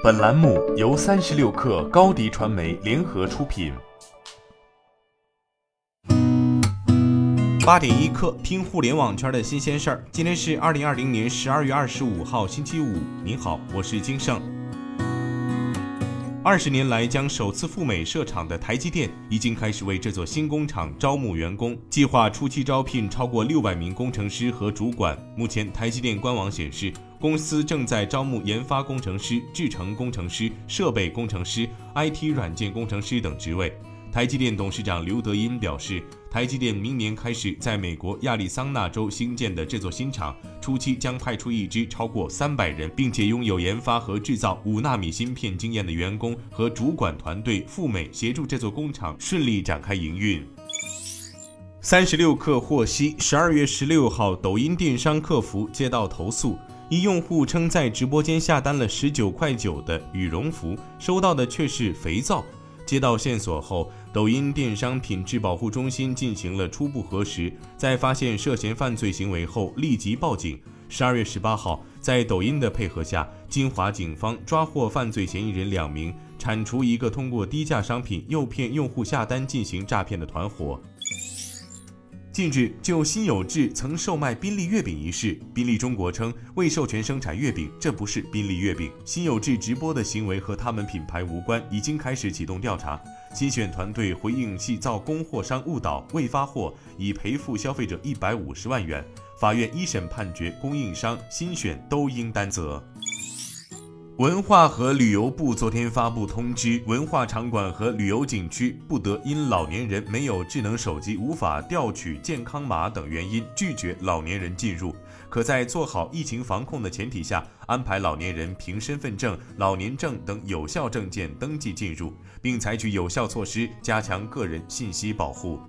本栏目由三十六氪高低传媒联合出品。八点一刻，听互联网圈的新鲜事儿。今天是二零二零年十二月二十五号，星期五。您好，我是金盛。二十年来将首次赴美设厂的台积电，已经开始为这座新工厂招募员工，计划初期招聘超过六百名工程师和主管。目前，台积电官网显示，公司正在招募研发工程师、制程工程师、设备工程师、IT 软件工程师等职位。台积电董事长刘德音表示，台积电明年开始在美国亚利桑那州新建的这座新厂，初期将派出一支超过三百人，并且拥有研发和制造五纳米芯片经验的员工和主管团队赴美协助这座工厂顺利展开营运。三十六氪获悉，十二月十六号，抖音电商客服接到投诉，一用户称在直播间下单了十九块九的羽绒服，收到的却是肥皂。接到线索后，抖音电商品质保护中心进行了初步核实，在发现涉嫌犯罪行为后，立即报警。十二月十八号，在抖音的配合下，金华警方抓获犯罪嫌疑人两名，铲除一个通过低价商品诱骗用户下单进行诈骗的团伙。近日，就辛有志曾售卖宾利月饼一事，宾利中国称未授权生产月饼，这不是宾利月饼。辛有志直播的行为和他们品牌无关，已经开始启动调查。新选团队回应系遭供货商误导未发货，已赔付消费者一百五十万元。法院一审判决，供应商新选都应担责。文化和旅游部昨天发布通知，文化场馆和旅游景区不得因老年人没有智能手机无法调取健康码等原因拒绝老年人进入，可在做好疫情防控的前提下，安排老年人凭身份证、老年证等有效证件登记进入，并采取有效措施加强个人信息保护。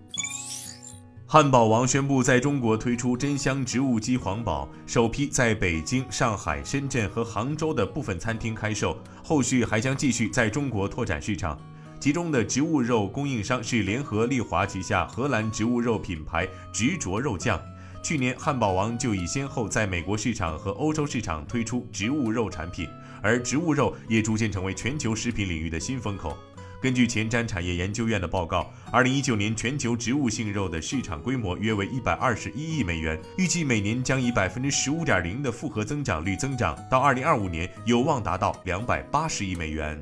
汉堡王宣布在中国推出真香植物鸡皇堡，首批在北京、上海、深圳和杭州的部分餐厅开售，后续还将继续在中国拓展市场。其中的植物肉供应商是联合利华旗下荷兰植物肉品牌执着肉酱。去年，汉堡王就已先后在美国市场和欧洲市场推出植物肉产品，而植物肉也逐渐成为全球食品领域的新风口。根据前瞻产业研究院的报告，二零一九年全球植物性肉的市场规模约为一百二十一亿美元，预计每年将以百分之十五点零的复合增长率增长，到二零二五年有望达到两百八十亿美元。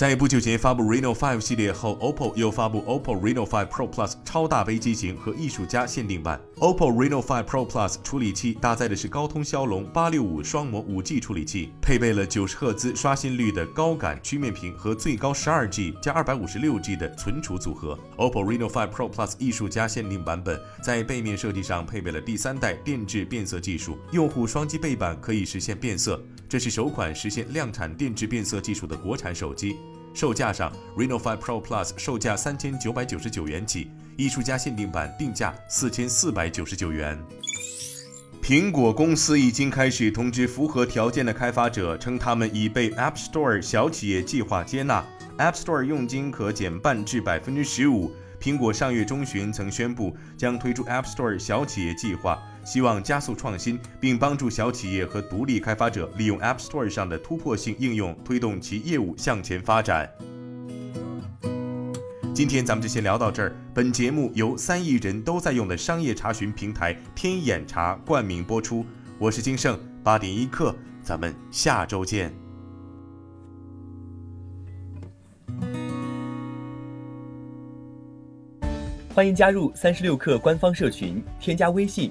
在不久前发布 Reno 5系列后，OPPO 又发布 OPPO Reno 5 Pro Plus 超大杯机型和艺术家限定版。OPPO Reno 5 Pro Plus 处理器搭载的是高通骁龙八六五双模五 G 处理器，配备了九十赫兹刷新率的高感曲面屏和最高十二 G 加二百五十六 G 的存储组合。OPPO Reno 5 Pro Plus 艺术家限定版本在背面设计上配备了第三代电致变色技术，用户双击背板可以实现变色。这是首款实现量产电致变色技术的国产手机。售价上，Reno 5 Pro Plus 售价三千九百九十九元起，艺术家限定版定价四千四百九十九元。苹果公司已经开始通知符合条件的开发者，称他们已被 App Store 小企业计划接纳，App Store 佣金可减半至百分之十五。苹果上月中旬曾宣布将推出 App Store 小企业计划，希望加速创新，并帮助小企业和独立开发者利用 App Store 上的突破性应用，推动其业务向前发展。今天咱们就先聊到这儿。本节目由三亿人都在用的商业查询平台天眼查冠名播出，我是金盛八点一刻，咱们下周见。欢迎加入三十六氪官方社群，添加微信